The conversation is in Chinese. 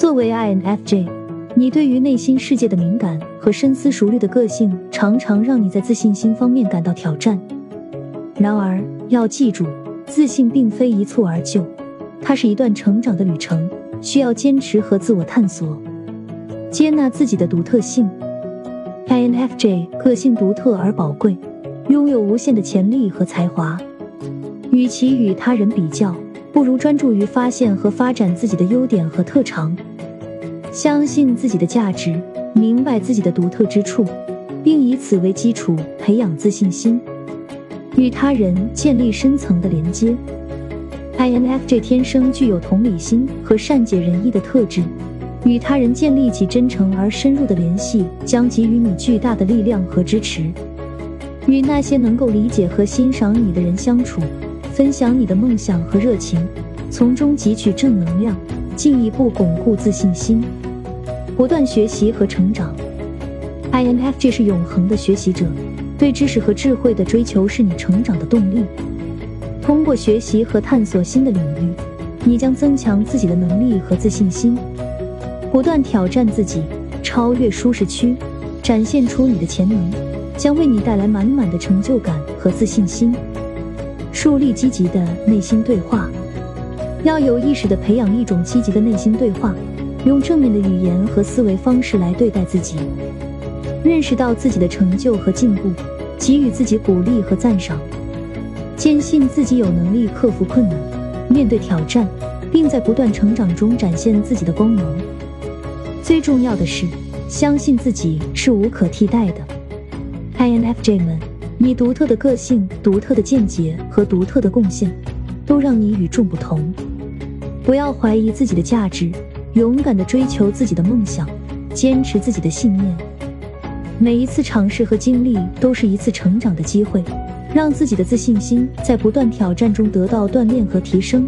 作为 INFJ，你对于内心世界的敏感和深思熟虑的个性，常常让你在自信心方面感到挑战。然而，要记住，自信并非一蹴而就，它是一段成长的旅程，需要坚持和自我探索，接纳自己的独特性。INFJ 个性独特而宝贵，拥有无限的潜力和才华。与其与他人比较，不如专注于发现和发展自己的优点和特长。相信自己的价值，明白自己的独特之处，并以此为基础培养自信心，与他人建立深层的连接。INFJ 天生具有同理心和善解人意的特质，与他人建立起真诚而深入的联系，将给予你巨大的力量和支持。与那些能够理解和欣赏你的人相处，分享你的梦想和热情，从中汲取正能量。进一步巩固自信心，不断学习和成长。INFJ 是永恒的学习者，对知识和智慧的追求是你成长的动力。通过学习和探索新的领域，你将增强自己的能力和自信心。不断挑战自己，超越舒适区，展现出你的潜能，将为你带来满满的成就感和自信心。树立积极的内心对话。要有意识地培养一种积极的内心对话，用正面的语言和思维方式来对待自己，认识到自己的成就和进步，给予自己鼓励和赞赏，坚信自己有能力克服困难，面对挑战，并在不断成长中展现自己的光芒。最重要的是，相信自己是无可替代的。INFJ 们，你独特的个性、独特的见解和独特的贡献，都让你与众不同。不要怀疑自己的价值，勇敢的追求自己的梦想，坚持自己的信念。每一次尝试和经历都是一次成长的机会，让自己的自信心在不断挑战中得到锻炼和提升。